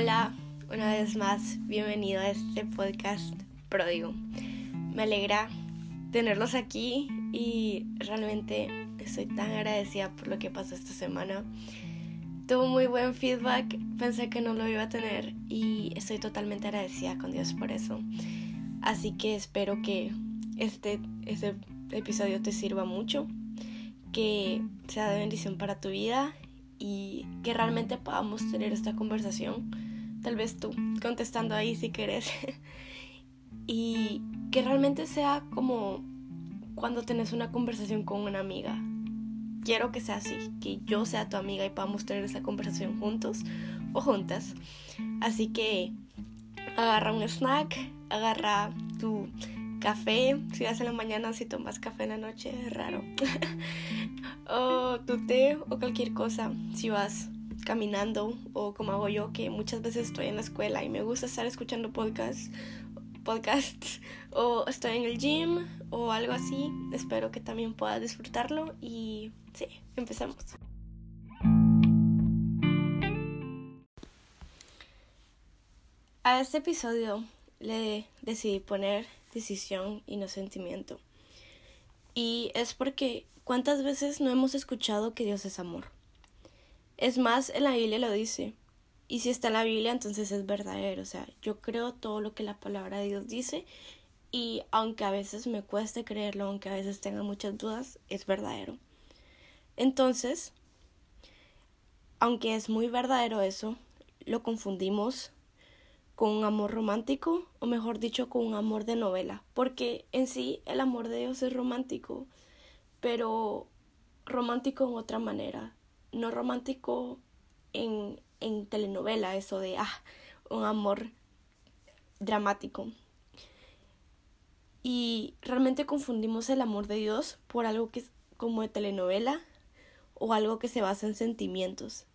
Hola, una vez más, bienvenido a este podcast pródigo. Me alegra tenerlos aquí y realmente estoy tan agradecida por lo que pasó esta semana. Tuvo muy buen feedback, pensé que no lo iba a tener y estoy totalmente agradecida con Dios por eso. Así que espero que este, este episodio te sirva mucho, que sea de bendición para tu vida y que realmente podamos tener esta conversación. Tal vez tú contestando ahí si quieres. y que realmente sea como cuando tenés una conversación con una amiga. Quiero que sea así, que yo sea tu amiga y podamos tener esa conversación juntos o juntas. Así que agarra un snack, agarra tu café, si vas en la mañana, si tomas café en la noche, es raro. o tu té o cualquier cosa, si vas caminando o como hago yo, que muchas veces estoy en la escuela y me gusta estar escuchando podcasts, podcasts o estoy en el gym o algo así. Espero que también puedas disfrutarlo y sí, empezamos. A este episodio le decidí poner decisión y no sentimiento. Y es porque ¿cuántas veces no hemos escuchado que Dios es amor? Es más, en la Biblia lo dice. Y si está en la Biblia, entonces es verdadero. O sea, yo creo todo lo que la palabra de Dios dice. Y aunque a veces me cueste creerlo, aunque a veces tenga muchas dudas, es verdadero. Entonces, aunque es muy verdadero eso, lo confundimos con un amor romántico, o mejor dicho, con un amor de novela, porque en sí el amor de Dios es romántico, pero romántico en otra manera, no romántico en, en telenovela, eso de, ah, un amor dramático. Y realmente confundimos el amor de Dios por algo que es como de telenovela o algo que se basa en sentimientos.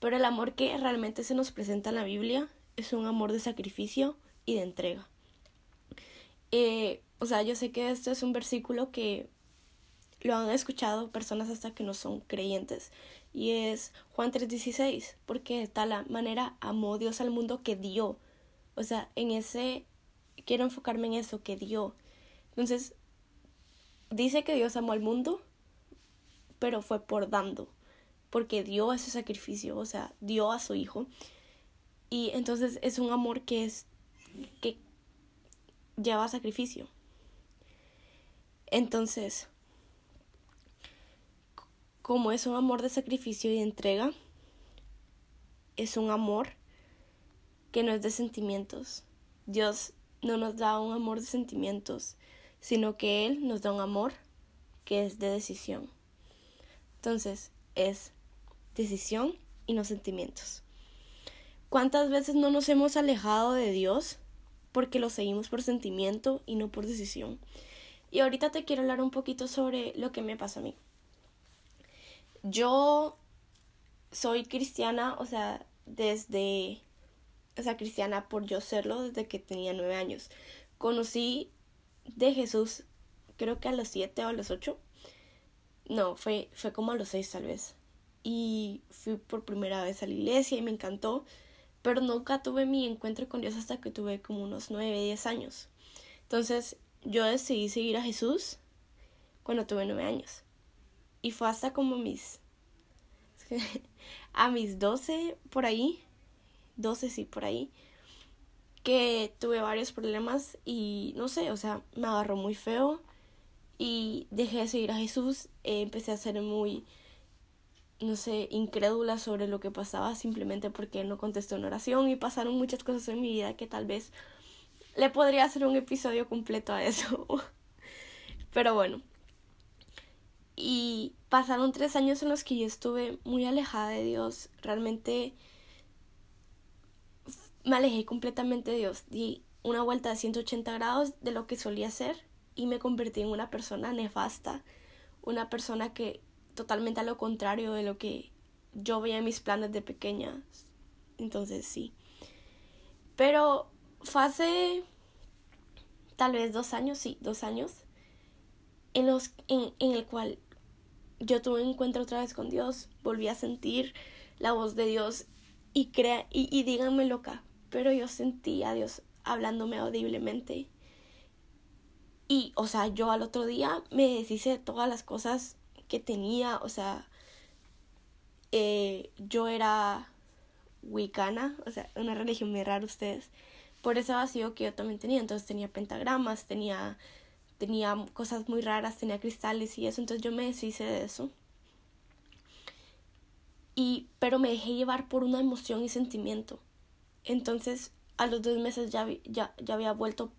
Pero el amor que realmente se nos presenta en la Biblia es un amor de sacrificio y de entrega. Eh, o sea, yo sé que esto es un versículo que lo han escuchado personas hasta que no son creyentes. Y es Juan 3:16, porque de tal manera amó Dios al mundo que dio. O sea, en ese, quiero enfocarme en eso, que dio. Entonces, dice que Dios amó al mundo, pero fue por dando, porque dio ese sacrificio, o sea, dio a su hijo. Y entonces es un amor que es que lleva sacrificio. Entonces, como es un amor de sacrificio y de entrega, es un amor que no es de sentimientos. Dios no nos da un amor de sentimientos, sino que Él nos da un amor que es de decisión. Entonces, es decisión y no sentimientos. ¿Cuántas veces no nos hemos alejado de Dios porque lo seguimos por sentimiento y no por decisión? Y ahorita te quiero hablar un poquito sobre lo que me pasa a mí. Yo soy cristiana, o sea, desde, o sea, cristiana por yo serlo desde que tenía nueve años. Conocí de Jesús, creo que a los siete o a los ocho. No, fue, fue como a los seis tal vez. Y fui por primera vez a la iglesia y me encantó pero nunca tuve mi encuentro con Dios hasta que tuve como unos 9, 10 años. Entonces yo decidí seguir a Jesús cuando tuve 9 años. Y fue hasta como mis... a mis 12 por ahí, 12 sí, por ahí, que tuve varios problemas y no sé, o sea, me agarró muy feo y dejé de seguir a Jesús, eh, empecé a ser muy no sé, incrédula sobre lo que pasaba simplemente porque no contestó una oración y pasaron muchas cosas en mi vida que tal vez le podría hacer un episodio completo a eso. Pero bueno. Y pasaron tres años en los que yo estuve muy alejada de Dios. Realmente me alejé completamente de Dios. Di una vuelta de 180 grados de lo que solía ser y me convertí en una persona nefasta. Una persona que totalmente a lo contrario de lo que yo veía en mis planes de pequeña. Entonces sí. Pero fue hace tal vez dos años, sí, dos años, en, los, en, en el cual yo tuve un encuentro otra vez con Dios, volví a sentir la voz de Dios Y, crea, y, y díganme loca, pero yo sentí a Dios hablándome audiblemente. Y, o sea, yo al otro día me deshice de todas las cosas que tenía, o sea, eh, yo era wicana, o sea, una religión muy rara ustedes, por ese vacío que yo también tenía, entonces tenía pentagramas, tenía, tenía cosas muy raras, tenía cristales y eso, entonces yo me deshice de eso. Y, pero me dejé llevar por una emoción y sentimiento. Entonces, a los dos meses ya, ya, ya había vuelto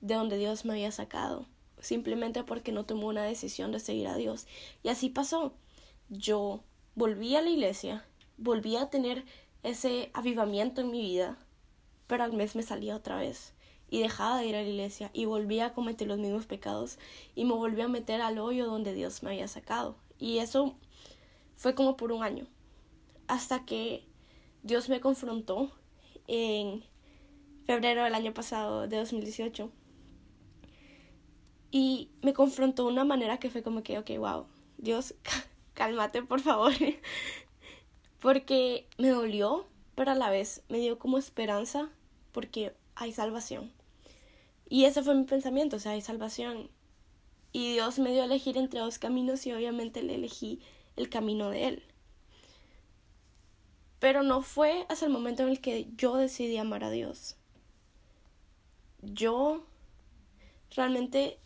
de donde Dios me había sacado, simplemente porque no tomó una decisión de seguir a Dios. Y así pasó. Yo volví a la iglesia, volví a tener ese avivamiento en mi vida, pero al mes me salía otra vez y dejaba de ir a la iglesia y volvía a cometer los mismos pecados y me volví a meter al hoyo donde Dios me había sacado. Y eso fue como por un año, hasta que Dios me confrontó en febrero del año pasado, de 2018. Y me confrontó de una manera que fue como que, ok, wow, Dios, cálmate por favor. porque me dolió, pero a la vez me dio como esperanza porque hay salvación. Y ese fue mi pensamiento, o sea, hay salvación. Y Dios me dio a elegir entre dos caminos y obviamente le elegí el camino de Él. Pero no fue hasta el momento en el que yo decidí amar a Dios. Yo realmente,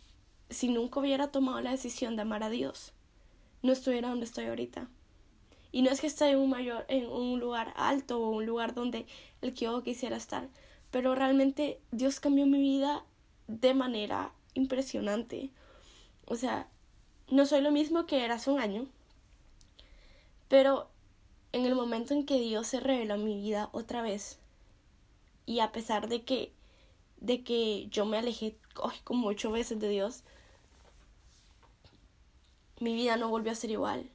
si nunca hubiera tomado la decisión de amar a Dios, no estuviera donde estoy ahorita. Y no es que esté en un mayor, en un lugar alto o un lugar donde el que yo quisiera estar, pero realmente Dios cambió mi vida de manera impresionante. O sea, no soy lo mismo que era hace un año, pero en el momento en que Dios se reveló en mi vida otra vez, y a pesar de que, de que yo me alejé como ocho veces de Dios, mi vida no volvió a ser igual.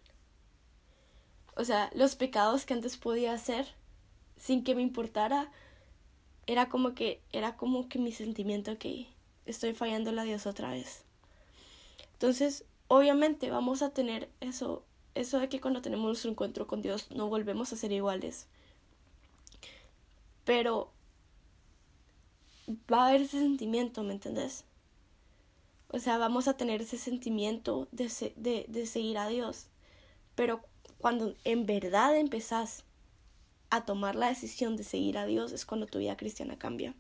O sea, los pecados que antes podía hacer sin que me importara, era como que, era como que mi sentimiento que estoy fallando a Dios otra vez. Entonces, obviamente vamos a tener eso, eso de que cuando tenemos nuestro encuentro con Dios no volvemos a ser iguales. Pero va a haber ese sentimiento, ¿me entendés? O sea, vamos a tener ese sentimiento de, de, de seguir a Dios. Pero cuando en verdad empezás a tomar la decisión de seguir a Dios es cuando tu vida cristiana cambia.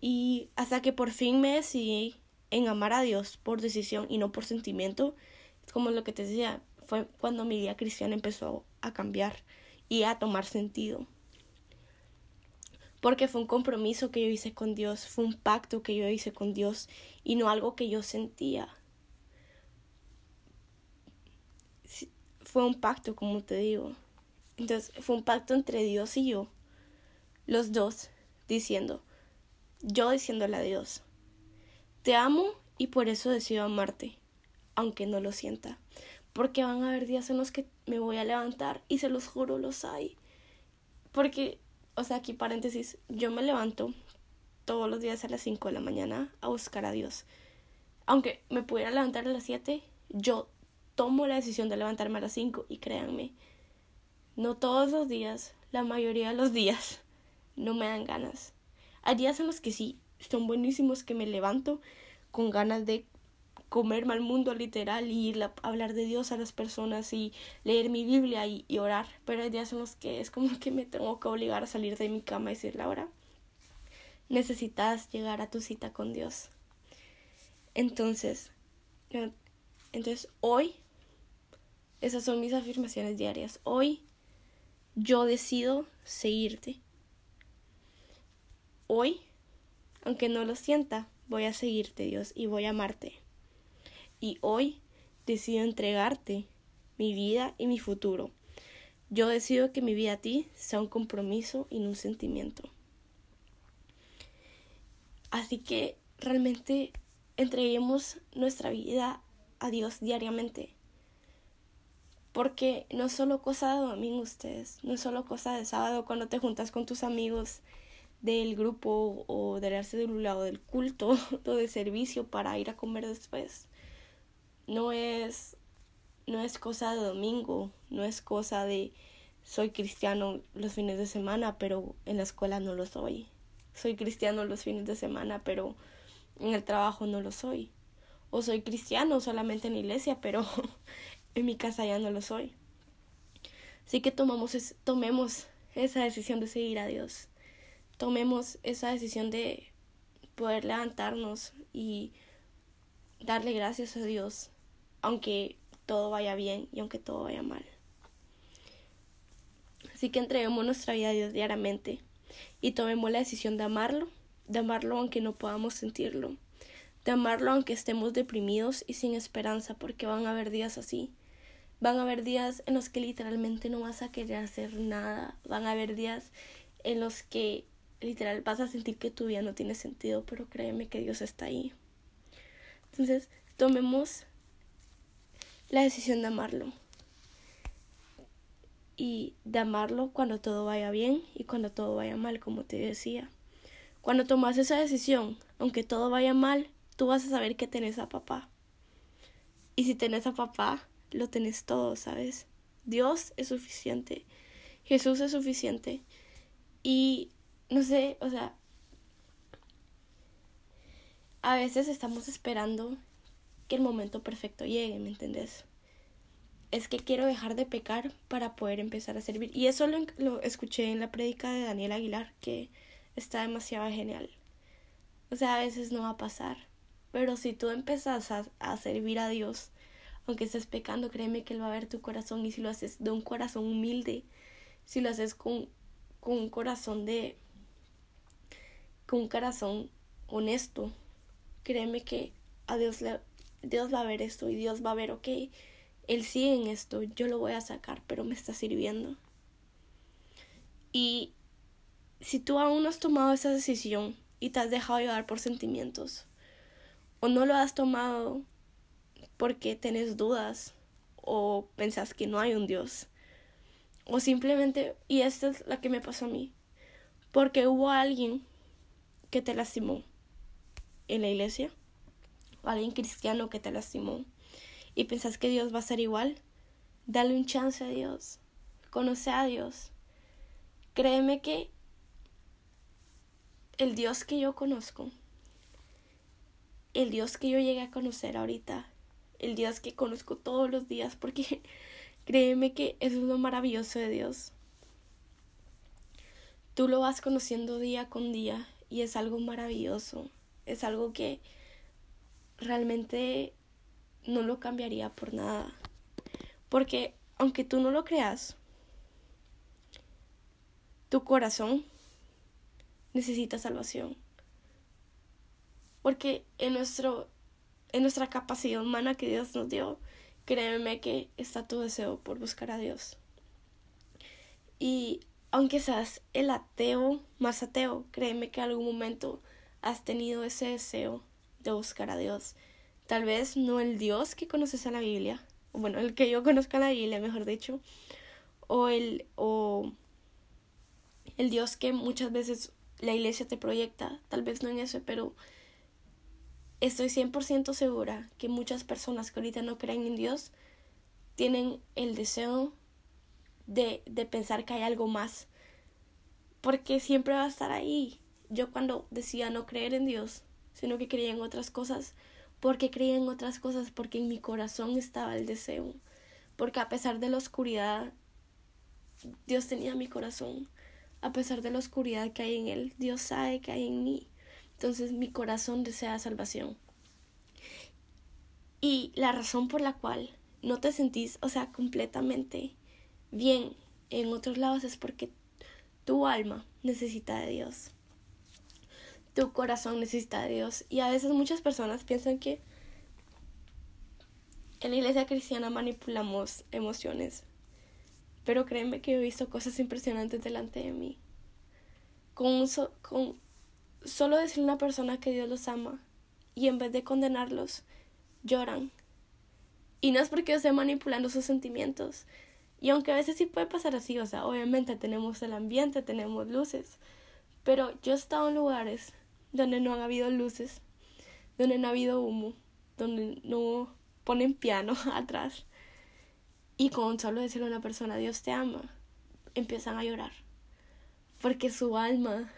Y hasta que por fin me decidí en amar a Dios por decisión y no por sentimiento, es como lo que te decía, fue cuando mi vida cristiana empezó a cambiar y a tomar sentido. Porque fue un compromiso que yo hice con Dios, fue un pacto que yo hice con Dios y no algo que yo sentía. Fue un pacto, como te digo. Entonces fue un pacto entre Dios y yo, los dos, diciendo, yo diciéndole a Dios, te amo y por eso decido amarte, aunque no lo sienta. Porque van a haber días en los que me voy a levantar y se los juro, los hay. Porque, o sea, aquí paréntesis, yo me levanto todos los días a las 5 de la mañana a buscar a Dios. Aunque me pudiera levantar a las 7, yo tomo la decisión de levantarme a las 5 y créanme, no todos los días, la mayoría de los días, no me dan ganas. Hay días en los que sí, son buenísimos que me levanto con ganas de comerme al mundo literal y ir a hablar de Dios a las personas y leer mi Biblia y, y, orar. Pero hay días en los que es como que me tengo que obligar a salir de mi cama y decirle ahora, necesitas llegar a tu cita con Dios. Entonces, entonces hoy, esas son mis afirmaciones diarias. Hoy yo decido seguirte. Hoy, aunque no lo sienta, voy a seguirte, Dios, y voy a amarte. Y hoy decido entregarte mi vida y mi futuro. Yo decido que mi vida a ti sea un compromiso y no un sentimiento. Así que realmente entreguemos nuestra vida a Dios diariamente. Porque no es solo cosa de domingo ustedes, no es solo cosa de sábado cuando te juntas con tus amigos del grupo o del lado del culto o del servicio para ir a comer después. No es no es cosa de domingo, no es cosa de, soy cristiano los fines de semana, pero en la escuela no lo soy. Soy cristiano los fines de semana, pero en el trabajo no lo soy. O soy cristiano solamente en la iglesia, pero en mi casa ya no lo soy. Así que tomamos tomemos esa decisión de seguir a Dios. Tomemos esa decisión de poder levantarnos y darle gracias a Dios, aunque todo vaya bien y aunque todo vaya mal. Así que entreguemos nuestra vida a Dios diariamente y tomemos la decisión de amarlo, de amarlo aunque no podamos sentirlo, de amarlo aunque estemos deprimidos y sin esperanza, porque van a haber días así. Van a haber días en los que literalmente no vas a querer hacer nada. Van a haber días en los que literal vas a sentir que tu vida no tiene sentido, pero créeme que Dios está ahí. Entonces, tomemos la decisión de amarlo y de amarlo cuando todo vaya bien y cuando todo vaya mal, como te decía. Cuando tomas esa decisión, aunque todo vaya mal, tú vas a saber que tenés a papá. Y si tenés a papá, lo tenés todo, ¿sabes? Dios es suficiente. Jesús es suficiente. Y no sé, o sea, a veces estamos esperando que el momento perfecto llegue, ¿me entendés? es que quiero dejar de pecar para poder empezar a servir. Y eso lo, escuché en la prédica de Daniel Aguilar, que está demasiado genial. O sea, a veces no va a pasar. Pero si tú empezás a, servir a Dios, aunque estés pecando, créeme que Él va a ver tu corazón. Y si lo haces de un corazón humilde, si lo haces con, con un corazón de. con un corazón honesto, créeme que a Dios, le, Dios va a ver esto y Dios va a ver, ok él sigue en esto, yo lo voy a sacar, pero me está sirviendo. Y si tú aún no has tomado esa decisión y te has dejado llevar por sentimientos, o no lo has tomado porque tenés dudas, o pensás que no hay un Dios, o simplemente, y esta es la que me pasó a mí, porque hubo alguien que te lastimó en la iglesia, o alguien cristiano que te lastimó, y pensás que Dios va a ser igual, dale un chance a Dios. Conoce a Dios. Créeme que el Dios que yo conozco, el Dios que yo llegué a conocer ahorita, el Dios que conozco todos los días, porque créeme que eso es lo maravilloso de Dios. Tú lo vas conociendo día con día y es algo maravilloso, es algo que realmente no lo cambiaría por nada. Porque aunque tú no lo creas, tu corazón necesita salvación. Porque en, nuestro, en nuestra capacidad humana que Dios nos dio, créeme que está tu deseo por buscar a Dios. Y aunque seas el ateo más ateo, créeme que en algún momento has tenido ese deseo de buscar a Dios tal vez no el Dios que conoces en la Biblia, bueno, el que yo conozco en la Biblia, mejor dicho, o el, o el Dios que muchas veces la iglesia te proyecta, tal vez no en eso, pero estoy 100% segura que muchas personas que ahorita no creen en Dios tienen el deseo de, de pensar que hay algo más, porque siempre va a estar ahí. Yo cuando decía no creer en Dios, sino que creía en otras cosas, porque creía en otras cosas, porque en mi corazón estaba el deseo, porque a pesar de la oscuridad, Dios tenía mi corazón, a pesar de la oscuridad que hay en Él, Dios sabe que hay en mí, entonces mi corazón desea salvación. Y la razón por la cual no te sentís, o sea, completamente bien en otros lados es porque tu alma necesita de Dios tu corazón necesita de Dios. Y a veces muchas personas piensan que en la iglesia cristiana manipulamos emociones. Pero créeme que he visto cosas impresionantes delante de mí. Con, con solo decirle a una persona que Dios los ama y en vez de condenarlos, lloran. Y no es porque yo esté manipulando sus sentimientos. Y aunque a veces sí puede pasar así, o sea, obviamente tenemos el ambiente, tenemos luces. Pero yo he estado en lugares donde no han habido luces, donde no ha habido humo, donde no ponen piano atrás. Y con solo decirle a una persona, Dios te ama, empiezan a llorar. Porque su alma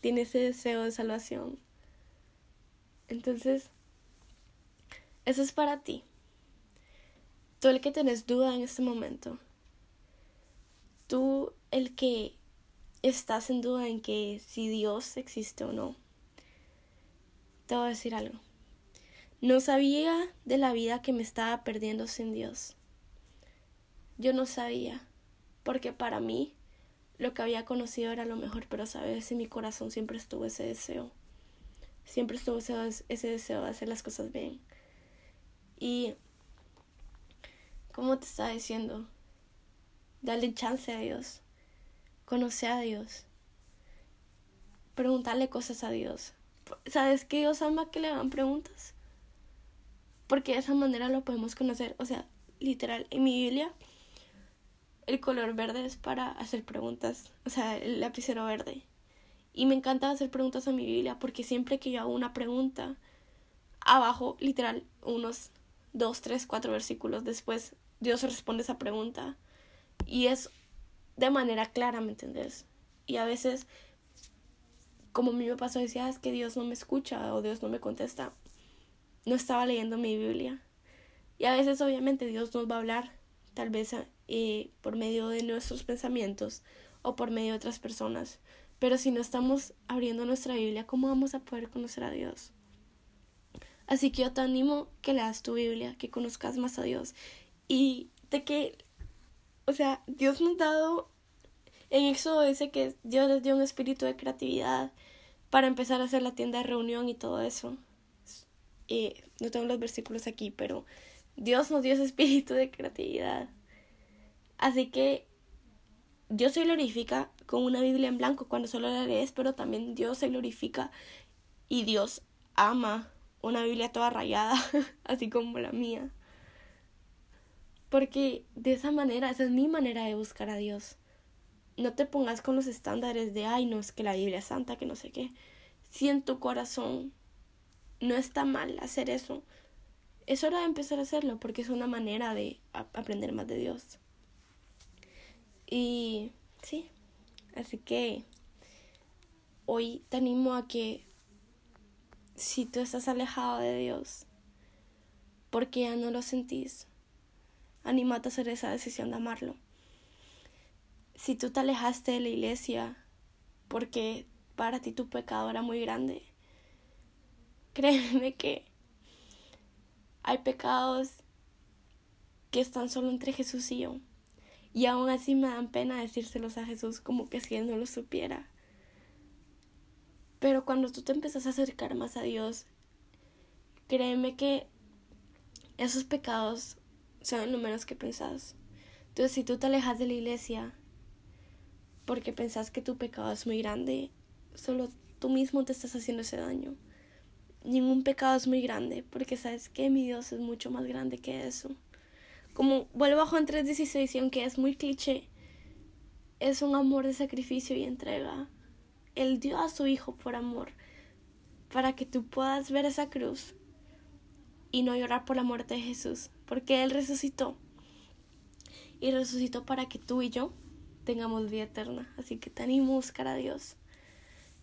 tiene ese deseo de salvación. Entonces, eso es para ti. Tú el que tenés duda en este momento. Tú el que estás en duda en que si Dios existe o no. Te voy a decir algo. No sabía de la vida que me estaba perdiendo sin Dios. Yo no sabía, porque para mí lo que había conocido era lo mejor, pero sabes, en mi corazón siempre estuvo ese deseo. Siempre estuvo ese, ese deseo de hacer las cosas bien. Y, como te estaba diciendo, dale chance a Dios, conocer a Dios, preguntarle cosas a Dios. ¿Sabes que Dios ama que le hagan preguntas? porque de esa manera lo podemos conocer. O sea, literal, en mi Biblia el color verde es para hacer preguntas, o sea, el lapicero verde. Y me encanta hacer preguntas a mi Biblia porque siempre que yo hago una pregunta, abajo, literal, unos dos, tres, cuatro versículos después, Dios responde esa pregunta. Y es de manera clara, ¿me entendés? Y a veces, como a mí me pasó, decía, ah, es que Dios no me escucha o Dios no me contesta no estaba leyendo mi Biblia. Y a veces obviamente Dios nos va a hablar, tal vez eh, por medio de nuestros pensamientos o por medio de otras personas. Pero si no estamos abriendo nuestra Biblia, ¿cómo vamos a poder conocer a Dios? Así que yo te animo que leas tu Biblia, que conozcas más a Dios y de que, o sea, Dios nos ha dado, en Éxodo dice que Dios les dio un espíritu de creatividad para empezar a hacer la tienda de reunión y todo eso no tengo los versículos aquí, pero Dios nos dio ese espíritu de creatividad. Así que Dios se glorifica con una Biblia en blanco cuando solo la lees, pero también Dios se glorifica y Dios ama una Biblia toda rayada, así como la mía. Porque de esa manera, esa es mi manera de buscar a Dios. No te pongas con los estándares de, ay, no, es que la Biblia es santa, que no sé qué. Si en tu corazón no está mal hacer eso. Es hora de empezar a hacerlo porque es una manera de aprender más de Dios. Y sí, así que hoy te animo a que si tú estás alejado de Dios, porque ya no lo sentís, anímate a hacer esa decisión de amarlo. Si tú te alejaste de la iglesia porque para ti tu pecado era muy grande, Créeme que hay pecados que están solo entre Jesús y yo. Y aún así me dan pena decírselos a Jesús como que si Él no lo supiera. Pero cuando tú te empiezas a acercar más a Dios, créeme que esos pecados son lo menos que pensás. Entonces, si tú te alejas de la iglesia porque pensás que tu pecado es muy grande, solo tú mismo te estás haciendo ese daño ningún pecado es muy grande, porque sabes que mi Dios es mucho más grande que eso. Como vuelvo a Juan 3:16, y aunque es muy cliché, es un amor de sacrificio y entrega. Él dio a su Hijo por amor, para que tú puedas ver esa cruz y no llorar por la muerte de Jesús, porque Él resucitó. Y resucitó para que tú y yo tengamos vida eterna. Así que te animo a buscar a Dios.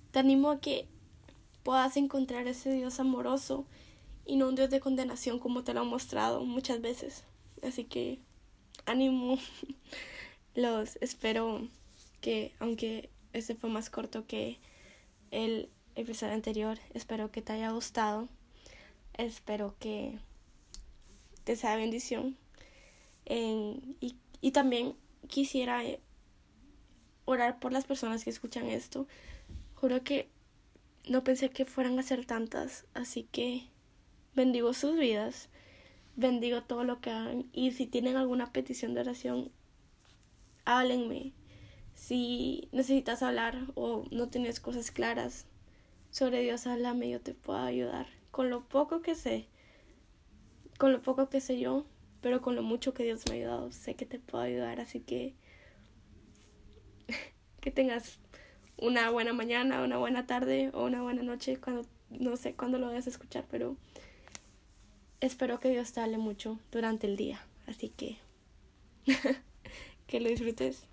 Te animo a que puedas encontrar ese Dios amoroso y no un Dios de condenación como te lo han mostrado muchas veces. Así que ánimo, los espero que aunque este fue más corto que el episodio anterior, espero que te haya gustado, espero que te sea bendición. Y, y también quisiera orar por las personas que escuchan esto. Juro que no pensé que fueran a ser tantas, así que bendigo sus vidas, bendigo todo lo que hagan. Y si tienen alguna petición de oración, háblenme. Si necesitas hablar o no tienes cosas claras sobre Dios, háblame, yo te puedo ayudar. Con lo poco que sé, con lo poco que sé yo, pero con lo mucho que Dios me ha ayudado, sé que te puedo ayudar, así que que tengas una buena mañana, una buena tarde o una buena noche, cuando no sé cuándo lo vayas a escuchar, pero espero que Dios te hable mucho durante el día. Así que que lo disfrutes.